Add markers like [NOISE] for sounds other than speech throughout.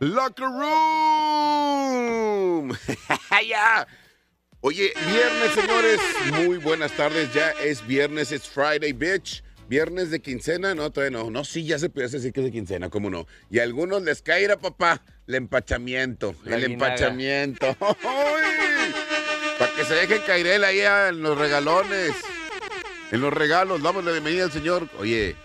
Locker Room. [LAUGHS] ya. Oye, viernes, señores. Muy buenas tardes. Ya es viernes, es Friday, bitch. Viernes de quincena, no, todavía no. No, sí, ya se puede decir que es de quincena, ¿cómo no? Y a algunos les caerá, papá, el empachamiento. La el guinaga. empachamiento. [LAUGHS] Para que se dejen caer ahí en los regalones. En los regalos, damos la bienvenida al señor. Oye,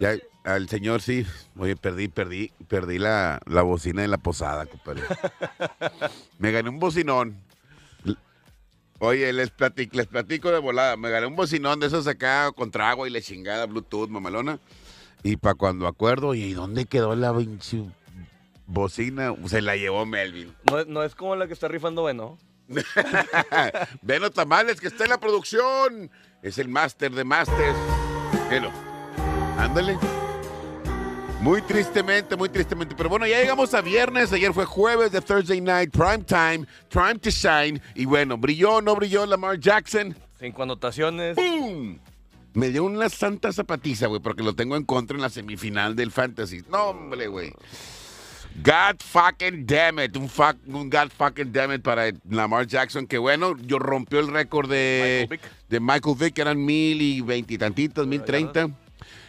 ya al señor sí. Oye, perdí, perdí, perdí la, la bocina de la posada, compadre. [LAUGHS] Me gané un bocinón. Oye, les platico, les platico de volada. Me gané un bocinón de esos acá contra agua y la chingada, Bluetooth, mamalona. Y para cuando acuerdo, ¿y dónde quedó la bocina? Se la llevó Melvin. No, es- no es como la que está rifando Beno. [LAUGHS] Veno Tamales, que está en la producción. Es el máster de másters. Velo. Ándale. Muy tristemente, muy tristemente. Pero bueno, ya llegamos a viernes. Ayer fue jueves de Thursday Night, Prime Time, Time to Shine. Y bueno, brilló no brilló Lamar Jackson. Cinco anotaciones. ¡Pum! Me dio una santa zapatiza, güey, porque lo tengo en contra en la semifinal del Fantasy. No, hombre, güey. God fucking damn it. Un, fuck, un God fucking damn it para Lamar Jackson, que bueno, yo rompió el récord de Michael Vick. de Michael Vick, que eran mil y veintitantitos, mil treinta.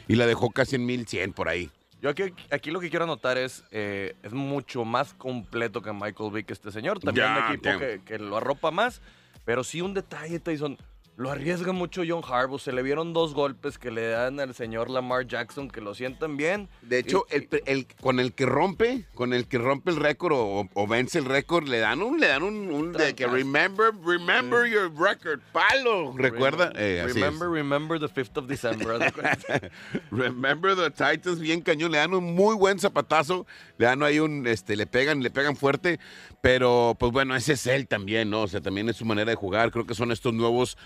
Y la dejó casi en mil cien por ahí. Yo aquí, aquí lo que quiero anotar es, eh, es mucho más completo que Michael Vick este señor. También un equipo que, que lo arropa más. Pero sí un detalle, Tyson. Lo arriesga mucho John Harbaugh. Se le vieron dos golpes que le dan al señor Lamar Jackson que lo sientan bien. De hecho, Y- el, el- con el que rompe, con el que rompe el récord o, o vence el récord, le dan un, le dan un, un de que remember, remember your record, palo. ¿Recuerda? Eh, remember, remember the 5th of December. [LAUGHS] Remember the Titans, bien cañón. Le dan un muy buen zapatazo. Le dan ahí un, este, le pegan, le pegan fuerte. Pero, pues bueno, ese es él también, ¿no? O sea, también es su manera de jugar. Creo que son estos nuevos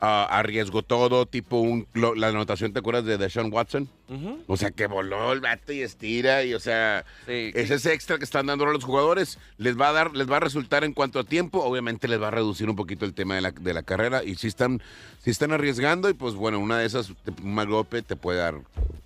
ah, arriesgo todo, tipo un, lo- la anotación, ¿te acuerdas de Deshaun Watson? Ujú. O sea, que voló el vato y estira y, o sea, Sí. ese es extra que están dando ahora los jugadores. Les va a dar, les va a resultar en cuanto a tiempo. Obviamente les va a reducir un poquito el tema de la, de la carrera. Y si están, si están arriesgando, y pues bueno, una de esas, un mal golpe te puede dar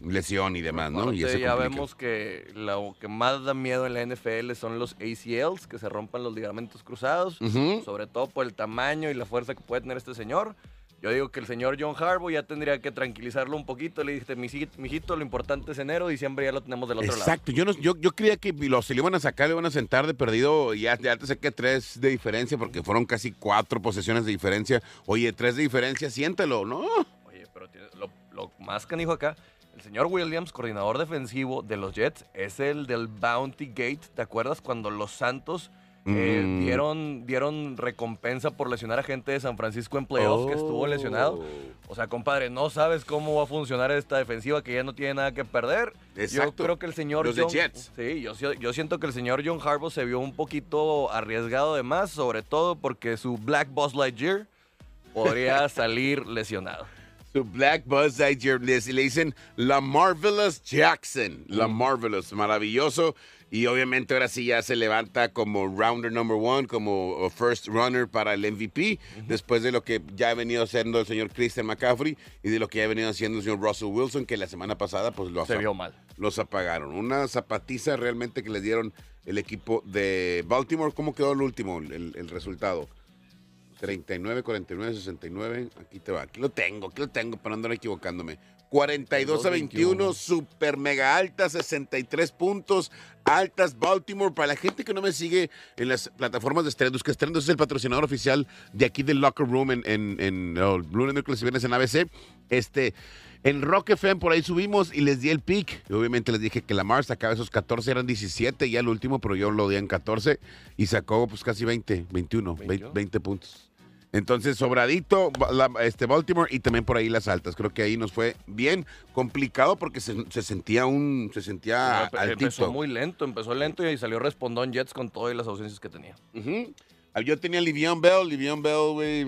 lesión y demás, ¿no? Y eso ya complica. vemos que lo que más da miedo en la NFL son los ACLs, que se rompan los ligamentos cruzados, Ujú. sobre todo por el tamaño y la fuerza que puede tener este señor. Yo digo que el señor John Harbaugh ya tendría que tranquilizarlo un poquito. Le dije, mijito, lo importante es enero, diciembre ya lo tenemos del otro lado. Exacto, yo, no, yo, yo creía que los se le iban a sacar, le iban a sentar de perdido, y ya, ya te saqué tres de diferencia, porque fueron casi cuatro posesiones de diferencia. Oye, tres de diferencia, siéntelo, ¿no? Oye, pero tiene- lo, lo más canijo acá, el señor Williams, coordinador defensivo de los Jets, es el del Bounty Gate. ¿Te acuerdas cuando los Santos eh, Mm. dieron, dieron recompensa por lesionar a gente de San Francisco en playoffs que estuvo lesionado? O sea, compadre, no sabes cómo va a funcionar esta defensiva que ya no tiene nada que perder. Exacto. Yo creo que el señor Los de Jets. Sí, yo, si- yo siento que el señor John Harbaugh se vio un poquito arriesgado de más, sobre todo porque su Black Boss Lightyear podría [LAUGHS] salir lesionado. Su Black Buzz Lightyear le, le dicen la Marvelous Jackson. La Marvelous, maravilloso. Y obviamente ahora sí ya se levanta como rounder number one, como first runner para el MVP, después de lo que ya ha venido haciendo el señor Christian McCaffrey y de lo que ya ha venido haciendo el señor Russell Wilson, que la semana pasada pues los, Se vio mal. los apagaron. Una zapatiza realmente que les dieron el equipo de Baltimore. ¿Cómo quedó el último, el, el resultado? 39, 49, 69. Aquí te va. Aquí lo tengo, aquí lo tengo para no andar equivocándome. 42 a 21, super mega alta, 63 puntos, altas Baltimore. Para la gente que no me sigue en las plataformas de Strendos, que Strendos es el patrocinador oficial de aquí del Locker Room en, en, en oh, lunes, miércoles y viernes en ABC. Este, en Rock FM por ahí subimos y les di el pick. Y obviamente les dije que Lamar sacaba esos 14, eran 17 ya el último, pero yo lo di en 14 y sacó pues casi 20, 21, 20, 21. 20 puntos. Entonces, sobradito la- este Baltimore y también por ahí las altas. Creo que ahí nos fue bien complicado porque se, se sentía un se sentía Empe- Empezó muy lento, empezó lento y salió respondón Jets con todas las ausencias que tenía. Ah, Yo tenía Livion Bell, Livion Bell, güey.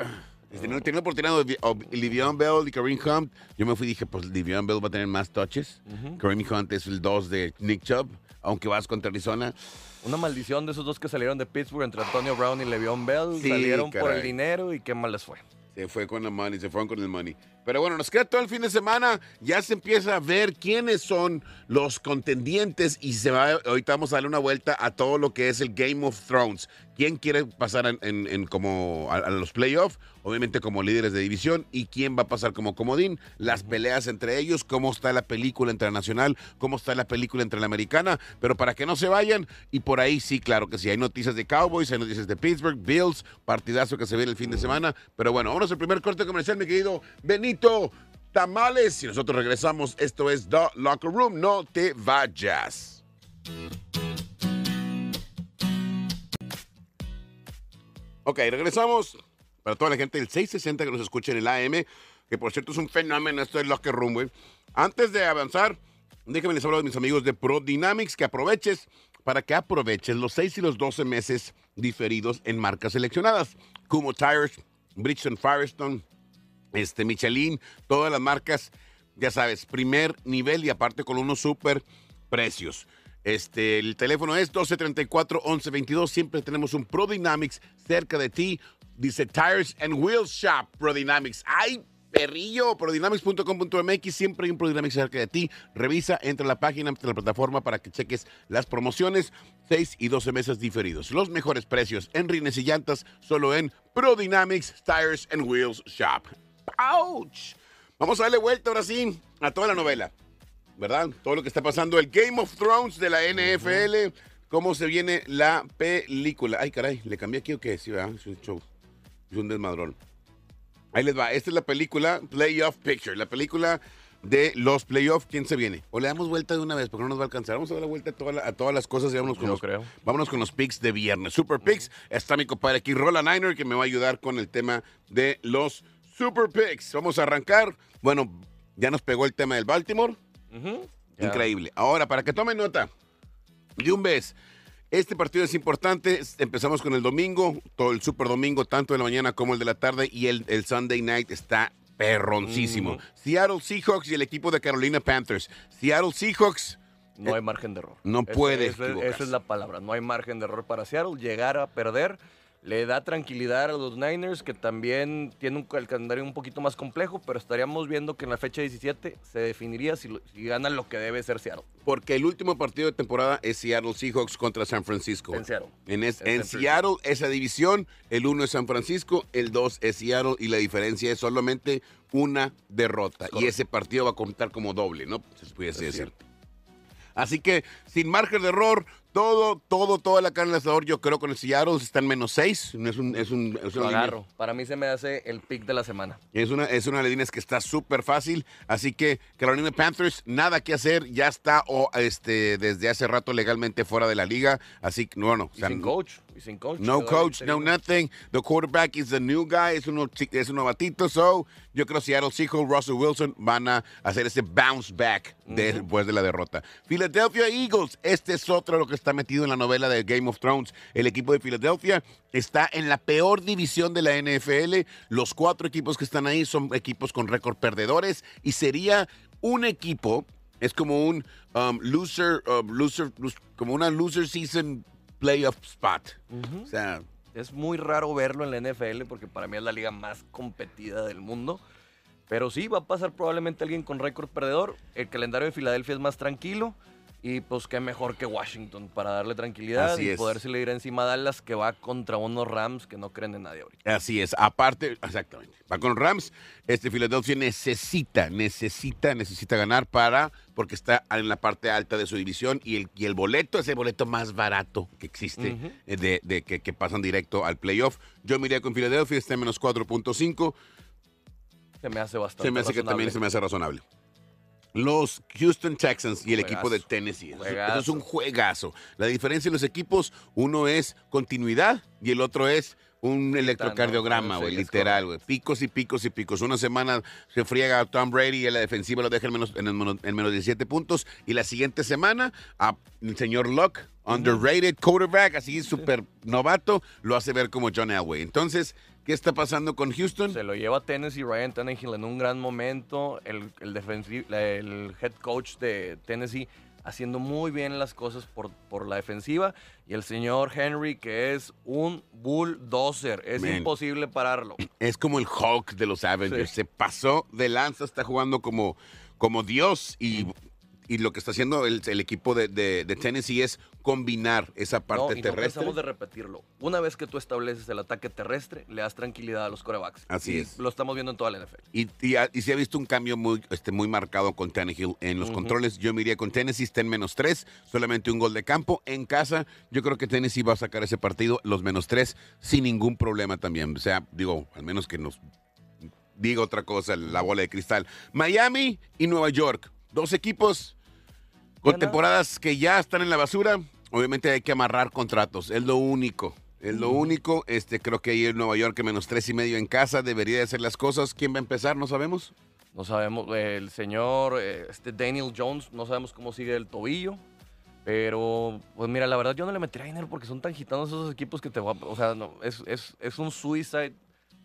ah, Tenía, tenía la oportunidad de o- Livion Bell y Kareem Hunt. Yo me fui y dije, pues Livion Bell va a tener más touches. Kareem Hunt es el 2 de Nick Chubb, aunque vas contra Arizona. Una maldición de esos dos que salieron de Pittsburgh entre Antonio Brown y Le'Veon Bell. Sí, salieron por el dinero y qué mal les fue. Se fue con la money, se fueron con el money. Pero bueno, nos queda todo el fin de semana. Ya se empieza a ver quiénes son los contendientes y se va, ahorita vamos a darle una vuelta a todo lo que es el Game of Thrones. ¿Quién quiere pasar en, en- en como a, a los playoffs? Obviamente como líderes de división. ¿Y quién va a pasar como comodín? Las peleas entre ellos, cómo está la película entre la nacional, cómo está la película entre la americana. Pero para que no se vayan, y por ahí sí, claro que sí, hay noticias de Cowboys, hay noticias de Pittsburgh, Bills, partidazo que se viene el fin de semana. Pero bueno, vámonos al primer corte comercial, mi querido Benito Tamales. Y nosotros regresamos. Esto es The Locker Room. No te vayas. Ok, regresamos. Para toda la gente del 660 que nos escucha en el AM, que por cierto es un fenómeno esto del Locker Room, güey. Antes de avanzar, déjenme les hablar de mis amigos de Pro Dynamics, que aproveches para que aproveches los 6 y los 12 meses diferidos en marcas seleccionadas, como Tires, Bridgestone Firestone, este, Michelin, todas las marcas, ya sabes, primer nivel y aparte con unos super precios. Este, el teléfono es 1234-1122. Siempre tenemos un Pro Dynamics cerca de ti. Dice Tires and Wheels Shop Pro Dynamics. ¡Ay, perrillo! Prodynamics.com.mx. Siempre hay un Pro Dynamics cerca de ti. Revisa, entra a la página, entra a la plataforma para que cheques las promociones. 6 y 12 meses diferidos. Los mejores precios en rines y llantas solo en Pro Dynamics Tires and Wheels Shop. ¡Ouch! Vamos a darle vuelta ahora sí a toda la novela. ¿verdad? Todo lo que está pasando, el Game of Thrones de la NFL, cómo se viene la película. Ay, caray, ¿le cambié aquí o qué? Sí, ¿verdad? Es un show, es un desmadrón. Ahí les va, esta es la película Playoff Picture, la película de los playoffs, ¿quién se viene? O le damos vuelta de una vez porque no nos va a alcanzar. Vamos a dar la vuelta a, toda la- a todas las cosas y vámonos con, Yo los, creo. vámonos con los picks de viernes. Super picks, está mi compadre aquí, Roland Niner, que me va a ayudar con el tema de los super picks. Vamos a arrancar. Bueno, ya nos pegó el tema del Baltimore. Increíble. Ahora, para que tomen nota, de un vez, este partido es importante. Empezamos con el domingo, todo el super domingo, tanto de la mañana como el de la tarde, y el, el Sunday night está perroncísimo. Seattle Seahawks y el equipo de Carolina Panthers. Seattle Seahawks. No hay margen de error. No puede. Esa es la palabra. No hay margen de error para Seattle. Llegar a perder le da tranquilidad a los Niners, que también tienen un, el calendario un poquito más complejo, pero estaríamos viendo que en la fecha 17 se definiría si, si gana lo que debe ser Seattle. Porque el último partido de temporada es Seattle Seahawks contra San Francisco. En Seattle. En, es- En en San Seattle, esa división, el uno es San Francisco, el dos es Seattle y la diferencia es solamente una derrota. Y ese partido va a contar como doble, ¿no? Se puede Es decir. Así que, sin margen de error, todo, todo, toda la carne del asador, yo creo con el Seattle está en menos seis. No es un, es un, es una agarro. Para mí se me hace el pick de la semana. es una, es una de las líneas que está súper fácil. Así que Carolina Panthers, nada que hacer. Ya está o, este, desde hace rato legalmente fuera de la liga. Así que, bueno, o Y sea, sin coach. Y sin coach. no coach, no nothing. The quarterback is the new guy, es un, chi- es un novatito. So, yo creo que Seattle Seahawks, Russell Wilson van a hacer ese bounce back de- después de la derrota. Philadelphia Eagles, este es otro lo que está metido en la novela de Game of Thrones. El equipo de Philadelphia está en la peor división de la NFL. Los cuatro equipos que están ahí son equipos con récord perdedores y sería un equipo, es como un um, loser, um, loser, lose- como una loser season playoff spot. O sea, Es muy raro verlo en la NFL porque para mí es la liga más competida del mundo. Pero sí, va a pasar probablemente alguien con récord perdedor. El calendario de Filadelfia es más tranquilo. Y pues qué mejor que Washington para darle tranquilidad Así y es. poderse ir encima a Dallas que va contra unos Rams que no creen en nadie ahorita. Así es. Aparte, exactamente. Va con Rams. Este Philadelphia necesita, necesita, necesita ganar para, porque está en la parte alta de su división y el, y el boleto es el boleto más barato que existe eh, de, de que, que pasan directo al playoff. Yo me iría con Philadelphia, está en menos 4.5. Se me hace bastante Se me hace que también se me hace razonable. Los Houston Texans y el equipo de. Tennessee. Eso- Eso es un juegazo. La diferencia en los equipos, uno es continuidad y el otro es un electrocardiograma, güey, literal, güey. Picos y picos y picos. Una semana se friega a Tom Brady y en la defensiva lo deja en menos, en, el menos, en menos 17 puntos. Y la siguiente semana, a el señor Luck, underrated quarterback, así súper novato, lo hace ver como John Elway. Entonces, ¿qué está pasando con Houston? Se lo lleva Tennessee, Ryan Tannehill en un gran momento. El, el, el head coach de Tennessee haciendo muy bien las cosas por, por la defensiva. Y el señor Henry, que es un bulldozer. Es Man. imposible pararlo. [CLEARS THROAT] Es como el Hulk de los Avengers. Se pasó de lanza, está jugando como, como Dios y, y lo que está haciendo el, el equipo de, de- de Tennessee es combinar esa parte no, y no terrestre. cansamos de repetirlo. Una vez que tú estableces el ataque terrestre, le das tranquilidad a los corebacks. Así Y es. Lo estamos viendo en toda la NFL. Y, y, ha- y se ha visto un cambio muy, este, muy marcado con Tannehill en los controles. Yo me iría con Tennessee, está en menos tres, solamente un gol de campo. En casa, yo creo que Tennessee va a sacar ese partido, los menos tres, sin ningún problema también. O sea, digo, al menos que nos diga otra cosa, la bola de cristal. Miami y Nueva York, dos equipos con temporadas que ya están en la basura. Obviamente hay que amarrar contratos, es lo único. Es lo único, este, creo que ahí en Nueva York que menos tres y medio en casa debería de hacer las cosas. ¿Quién va a empezar? No sabemos. No sabemos, el señor eh, este Daniel Jones, no sabemos cómo sigue el tobillo. Pero, pues mira, la verdad yo no le metería dinero porque son tan gitanos esos equipos que te va O sea, no, es, es, es un suicide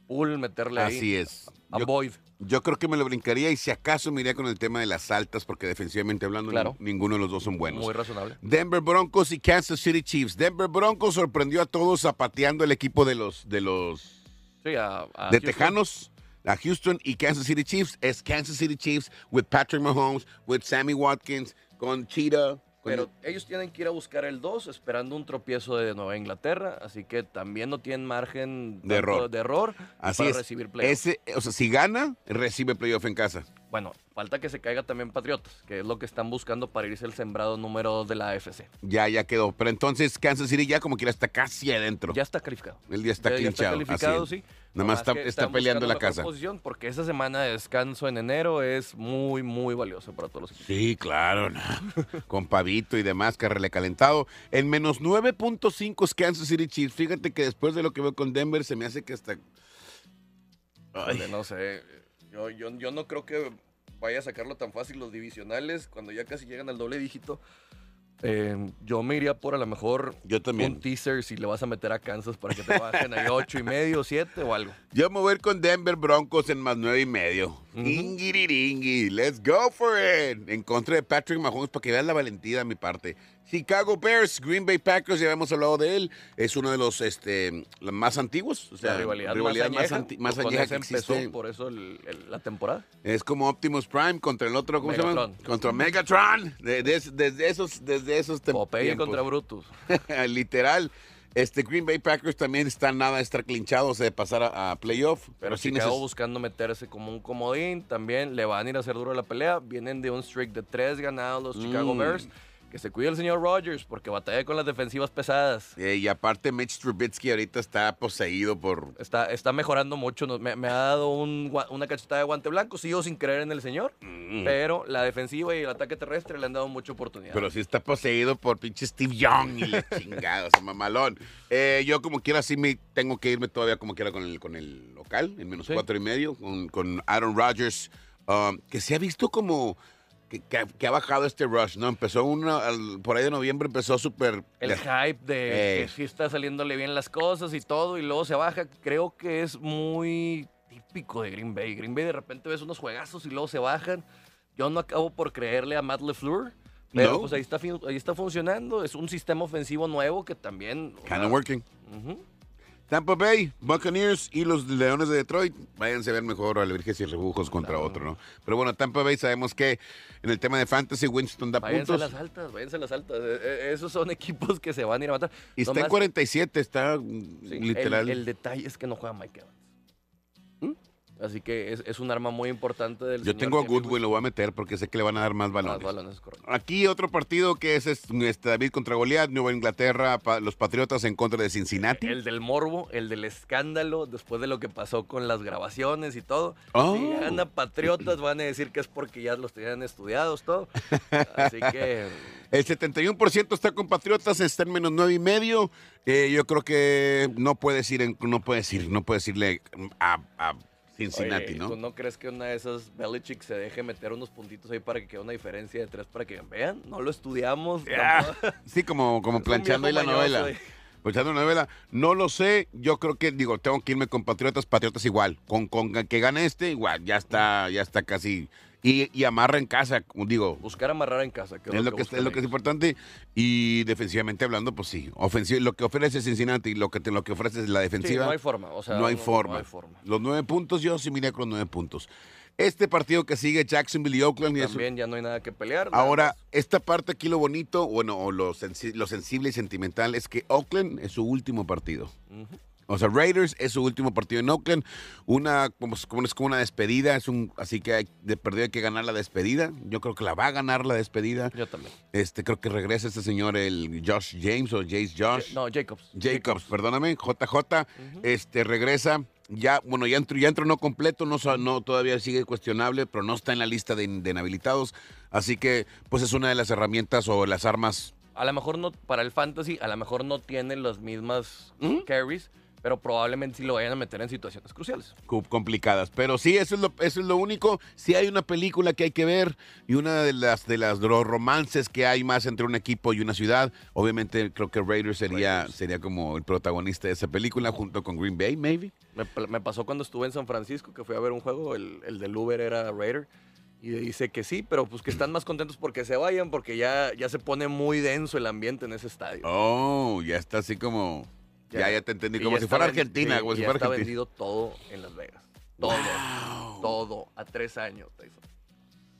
meterle ahí. Así es. A Yo, Boyd. yo creo que me lo brincaría y si acaso me iría con el tema de las altas porque defensivamente hablando Claro. ni- ninguno de los dos son buenos. Muy razonable. Denver Broncos y Kansas City Chiefs. Denver Broncos sorprendió a todos zapateando el equipo de los de los Sí, a, a de Houston. Tejanos. A Houston y Kansas City Chiefs es Kansas City Chiefs with Patrick Mahomes, with Sammy Watkins, con Cheetah. Con- Pero ellos tienen que ir a buscar el 2 esperando un tropiezo de Nueva Inglaterra, así que también no tienen margen De error. de error Así para es. recibir playoff. Ese, o sea, si gana, recibe playoff en casa. Bueno, falta que se caiga también Patriotas, que es lo que están buscando para irse el sembrado número 2 de la AFC. Ya, ya quedó. Pero entonces Kansas City ya como que está casi adentro. Ya está calificado. Él ya está Ya- ya clinchado. calificado, así sí. Nada más está, está peleando la casa. Posición porque esa semana de descanso en enero es muy, muy valiosa para todos los equipos. Sí, claro. no. Con pavito y demás, carrele calentado. En menos 9.5 es Kansas City Chiefs. Fíjate que después de lo que veo con Denver, se me hace que hasta. Ay, No sé, yo, yo, yo no creo que vaya a sacarlo tan fácil los divisionales cuando ya casi llegan al doble dígito. Eh, yo me iría por a lo mejor yo un también. teaser si le vas a meter a Kansas para que te bajen ahí ocho y medio, siete o algo. Yo me voy a ir con Denver Broncos en más nueve y medio. Ingiriringui, let's go for it. En contra de Patrick Mahomes para que veas la valentía de mi parte. Chicago Bears, Green Bay Packers, ya habíamos hablado de él. Es uno de los este, más antiguos. O sea, La rivalidad, rivalidad más, añeja, anti- más que empezó existe. por eso el- el- la temporada. Es como Optimus Prime contra el otro, ¿cómo se llama? Megatron. Contra Megatron. De- de- desde esos, desde esos Popeye tiempos. contra Brutus. [LAUGHS] Literal. Este Green Bay Packers también está nada estar clinchados de pasar a, a playoff. Pero sí Chicago buscando meterse como un comodín, también le van a ir a hacer duro la pelea. Vienen de un streak de tres ganados los Chicago Mm. Bears. Que se cuide el señor Rogers porque batalla con las defensivas pesadas. Eh, y aparte Mitch Trubisky ahorita está poseído por... Está, está mejorando mucho. Me, me ha dado un una cachetada de guante blanco. Sigo sin creer en el señor. Mm. Pero la defensiva y el ataque terrestre le han dado mucha oportunidad. Pero sí está poseído por pinche Steve Young y le [LAUGHS] chingados, mamalón. Eh, yo como quiera sí me tengo que irme todavía como quiera con el, con el local, en menos Sí. cuatro y medio, con, con Aaron Rodgers, um, que se ha visto como que, que ha, que ha bajado este rush, ¿no? Empezó una, al- por ahí de noviembre empezó súper... el hype de Eh. que sí está saliéndole bien las cosas y todo, y luego se baja, creo que es muy típico de Green Bay. Green Bay de repente ves unos juegazos y luego se bajan. Yo no acabo por creerle a Matt LeFleur, pero No. pues ahí está, ahí está funcionando. Es un sistema ofensivo nuevo que también... Kind of working. ujú. Tampa Bay, Buccaneers y los Leones de Detroit. Váyanse a ver mejor a Virgen y Rebujos contra Claro. otro, ¿no? Pero bueno, Tampa Bay sabemos que en el tema de fantasy, Winston da Váyanse a puntos. las altas, váyanse a las altas. Eh, eh, Esos son [LAUGHS] equipos que se van a ir a matar. Y está en Nomás- 47, está mm, Sí, literal. El, el detalle es que no juega Mike Evans. Así que es, es un arma muy importante del Yo tengo a Goodwin, lo voy a meter porque sé que le van a dar más Wilson. balones. Más balones. Aquí otro partido que es, es, este, David contra Goliat, Nueva Inglaterra, pa- los Patriotas en contra de Cincinnati. El del morbo, el del escándalo, después de lo que pasó con las grabaciones y todo. Oh. Si gana Patriotas, van a decir que es porque ya los tenían estudiados, todo. [LAUGHS] Así que El 71% está con Patriotas, está en menos nueve y medio. Eh, yo creo que no puedes ir, en- no puedes ir, no puedes irle a, a Cincinnati, Oye, ¿no? ¿Tú no crees que una de esas Belichick se deje meter unos puntitos ahí para que quede una diferencia de tres para que vean? No lo estudiamos. Ah, [LAUGHS] sí, como, como planchando ahí la novela. eh. Planchando la novela. No lo sé. Yo creo que, digo, tengo que irme con Patriotas. Patriotas igual. Con, con que gane este, igual. Ya está, ya está casi Y, y amarra en casa, como digo. Buscar amarrar en casa. Que es, lo que, es, lo que es importante. Y defensivamente hablando, pues sí. Ofensivo, lo que ofrece Cincinnati, lo que, te, lo que ofrece es la defensiva. no hay forma. O sea, no, hay forma. no hay forma. Los nueve puntos, yo sí miré con los nueve puntos. Este partido que sigue Jacksonville y Oakland. y eso- También ya no hay nada que pelear. nada Ahora, más. esta parte aquí lo bonito, bueno, o lo, sensi- lo sensible y sentimental es que Oakland es su último partido. O sea, Raiders es su último partido en Oakland. Una, como, como es como una despedida, es un, así que hay, de perdido hay que ganar la despedida. Yo creo que la va a ganar la despedida. Yo también. Este, creo que regresa este señor, el Josh James o Jace Josh. No, Jacobs. Jacobs, perdóname, JJ, este regresa, ya, bueno, ya entró, ya entró no completo, no, no todavía sigue cuestionable, pero no está en la lista de, de inhabilitados, así que pues es una de las herramientas o las armas. A lo mejor no, para el fantasy, a lo mejor no tiene las mismas carries, pero probablemente sí lo vayan a meter en situaciones cruciales. complicadas, pero sí, eso es lo, eso es lo único. Sí hay una película que hay que ver y una de las de las de los romances que hay más entre un equipo y una ciudad. Obviamente creo que Raiders sería Raiders. sería como el protagonista de esa película junto con Green Bay, maybe. Me, me pasó cuando estuve en San Francisco, que fui a ver un juego, el, el del Uber era Raider, y dice que sí, pero pues que están más contentos porque se vayan, porque ya, ya se pone muy denso el ambiente en ese estadio. Oh, ya está así como ya ya, te entendí como si fuera Argentina, como si fuera está Argentina. vendido todo en Las Vegas. Todo. Todo. A tres años, Tyson.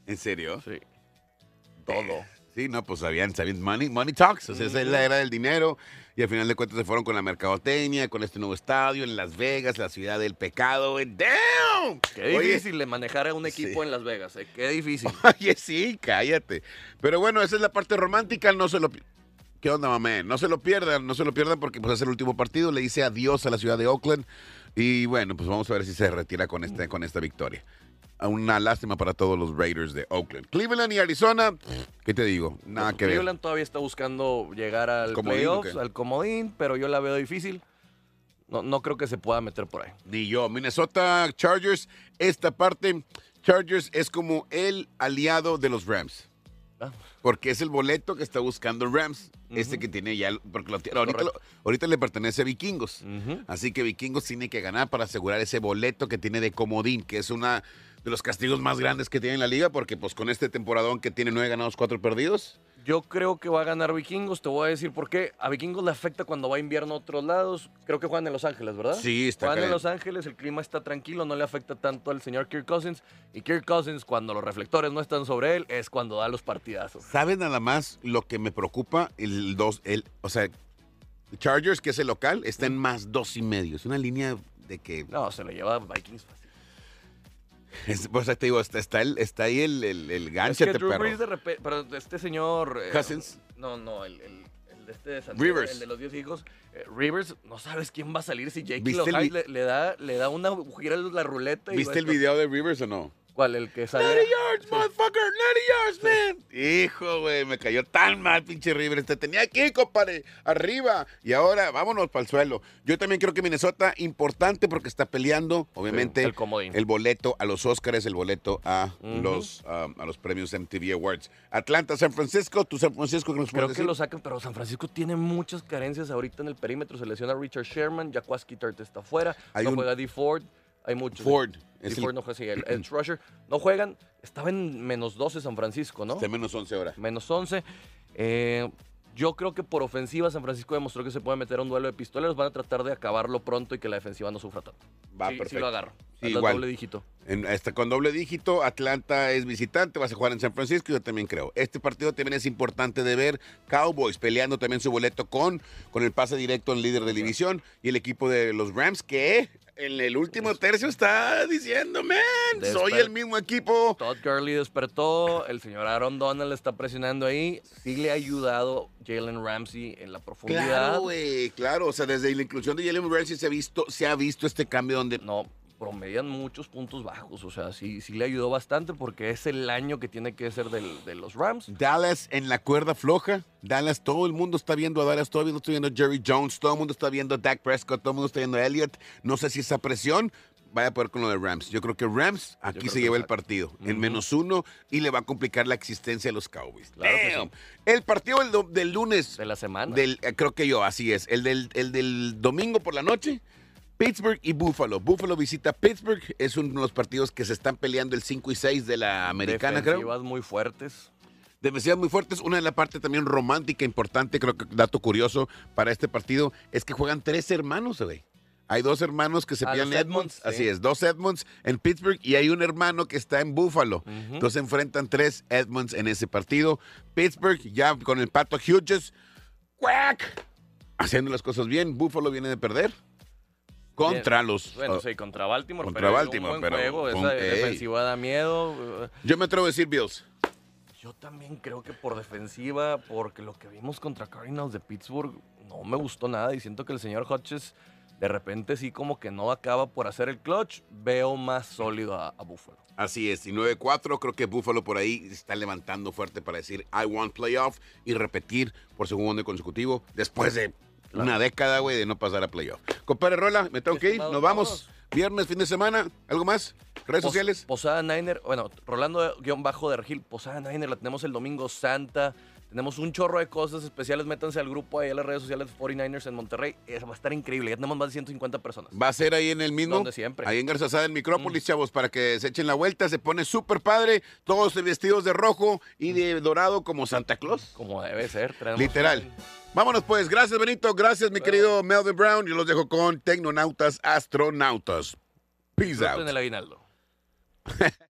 ¿En serio? Sí. Todo. Sí, no, pues sabían, sabían, money, money talks, o sea, esa es la era del dinero, y al final de cuentas se fueron con la mercadotecnia, con este nuevo estadio en Las Vegas, la ciudad del pecado. ¡Damn! Qué Oye, difícil de manejar a un equipo Sí. en Las Vegas, eh. Qué difícil. [LAUGHS] Oye, sí, cállate. Pero bueno, esa es la parte romántica, no se lo... ¿Qué onda, mamá? No se lo pierdan, no se lo pierdan porque pues es el último partido, le dice adiós a la ciudad de Oakland, y bueno, pues vamos a ver si se retira con, este, con esta victoria. Una lástima para todos los Raiders de Oakland. Cleveland y Arizona, ¿qué te digo? Nada que ver. Cleveland todavía está buscando llegar al ¿Comodín playoffs, al comodín, pero yo la veo difícil. No, no creo que se pueda meter por ahí. Ni yo. Minnesota Chargers, esta parte, Chargers es como el aliado de los Rams. Porque es el boleto que está buscando Rams. Este que tiene ya. Porque lo- ahorita, Correcto. lo- ahorita le pertenece a Vikingos. Así que Vikingos tiene que ganar para asegurar ese boleto que tiene de comodín, que es una de los castigos más grandes que tiene en la liga, porque pues con este temporadón que tiene nueve ganados, cuatro perdidos. Yo creo que va a ganar Vikingos. Te voy a decir por qué. A Vikingos le afecta cuando va a invierno a otros lados. Creo que juegan en Los Ángeles, ¿verdad? Sí, está Juegan en. Los Ángeles, el clima está tranquilo, no le afecta tanto al señor Kirk Cousins. Y Kirk Cousins, cuando los reflectores no están sobre él, es cuando da los partidazos. ¿Sabes nada más lo que me preocupa? El dos, el, o sea, Chargers, que es el local, está en más dos y medio. Es una línea de que No, se lo lleva Vikings fácil. Es, pues te digo, está, está, el- está ahí el, el, el Es ganchete, que Drew perro. Brees de repente, pero este señor... eh, Cousins. No, no, el, el- de este de San Diego, Rivers. el de los 10 hijos. eh, Rivers, no sabes quién va a salir si Jake ¿Viste el Lowe vi- le, le da, le da una gira la ruleta. y ¿Viste el video de Rivers o no? ¿Cuál? El que sale... 90 yards, motherfucker, 90 yards, man. Hijo, güey, me cayó tan mal, pinche Rivers. Te tenía aquí, compadre, arriba. Y ahora vámonos para el suelo. Yo también creo que Minnesota, importante porque está peleando, obviamente, el comodín. el boleto a los Oscars, el boleto a, los, um, a los premios MTV Awards. Atlanta, San Francisco, tu San Francisco, ¿qué nos Creo que decir? lo sacan, pero San Francisco tiene muchas carencias ahorita en el perímetro. Se lesiona Richard Sherman, Jaquaski Tart está fuera, Hay no un- juega D. Ford, hay muchos. Ford. D. Es el, Ford no juega, sí, el Edge [CLEARS THROAT] Rusher. No juegan, estaba en menos 12 San Francisco, ¿no? está menos 11 horas. Menos 11. Eh, yo creo que por ofensiva San Francisco demostró que se puede meter a un duelo de pistoleros. Van a tratar de acabarlo pronto y que la defensiva no sufra tanto. Va, sí, sí perfecto. lo agarro. Sí, Al igual. doble dígito. En, este, con doble dígito, Atlanta es visitante, vas a jugar en San Francisco, yo también creo. Este partido también es importante de ver. Cowboys peleando también su boleto con, con el pase directo en líder de división y el equipo de los Rams que en el último tercio está diciendo, man, soy el mismo equipo. Todd Gurley despertó, el señor Aaron Donald está presionando ahí. Sí le ha ayudado Jalen Ramsey en la profundidad. Claro, güey, claro. O sea, desde la inclusión de Jalen Ramsey se ha visto, se ha visto este cambio donde no, promedian muchos puntos bajos. O sea, sí, sí le ayudó bastante porque es el año que tiene que ser del- de los Rams. Dallas en la cuerda floja. Dallas, todo el mundo está viendo a Dallas, todo el mundo está viendo a Jerry Jones, todo el mundo está viendo a Dak Prescott, todo el mundo está viendo a Elliott. No sé si esa presión vaya a poder con lo de Rams. Yo creo que Rams aquí se lleva el partido en menos uno y le va a complicar la existencia a los Cowboys. Claro que Damn. El partido del, del lunes, De la semana. del, eh, creo que yo, así es. El del, el del domingo por la noche. Pittsburgh y Buffalo. Buffalo visita Pittsburgh. Es uno de los partidos que se están peleando el 5 y 6 de la americana, creo. Defensivas muy fuertes. Defensivas muy fuertes. Una de la parte también romántica, importante, creo que dato curioso para este partido, es que juegan tres hermanos, güey. Hay dos hermanos que se Ah, los Edmonds, Edmonds, sí. así es, dos Edmonds en Pittsburgh y hay un hermano que está en Buffalo. Ujú. Entonces enfrentan tres Edmonds en ese partido. Pittsburgh ya con el pato Hughes, ¡cuac! haciendo las cosas bien. Buffalo viene de perder contra los... Bueno, oh, sí, contra Baltimore. contra pero un Baltimore, buen pero juego, con- Esa ey. defensiva da miedo. Uh, Yo me atrevo a decir Bills. Yo también creo que por defensiva, porque lo que vimos contra Cardinals de Pittsburgh no me gustó nada y siento que el señor Hodges de repente sí como que no acaba por hacer el clutch. Veo más sólido a, a Buffalo. Así es, y 9-4, creo que Buffalo por ahí está levantando fuerte para decir I want playoff y repetir por segundo año consecutivo después de una década, güey, de no pasar a playoff. Compadre Rola, me tengo que ir, nos vamos. Viernes, fin de semana, ¿algo más? ¿Redes Pos- sociales? Posada Niner, bueno, Rolando guion bajo de Argil, Posada Niner la tenemos el domingo Santa. Tenemos un chorro de cosas especiales. Métanse al grupo ahí a las redes sociales de 49ers en Monterrey. Eh, va a estar increíble. Ya tenemos más de 150 personas. Va a ser ahí en el mismo. Donde siempre. Mm. Ahí en Garzazada, en Micrópolis, chavos, para que se echen la vuelta. Se pone súper padre. Todos vestidos de rojo y de dorado como Santa Claus. Como debe ser. Tenemos Literal. Vámonos pues. Gracias, Benito. Gracias, mi querido Melvin Brown. Yo los dejo con Tecnonautas Astronautas. Peace Disfruten out. el aguinaldo. [LAUGHS]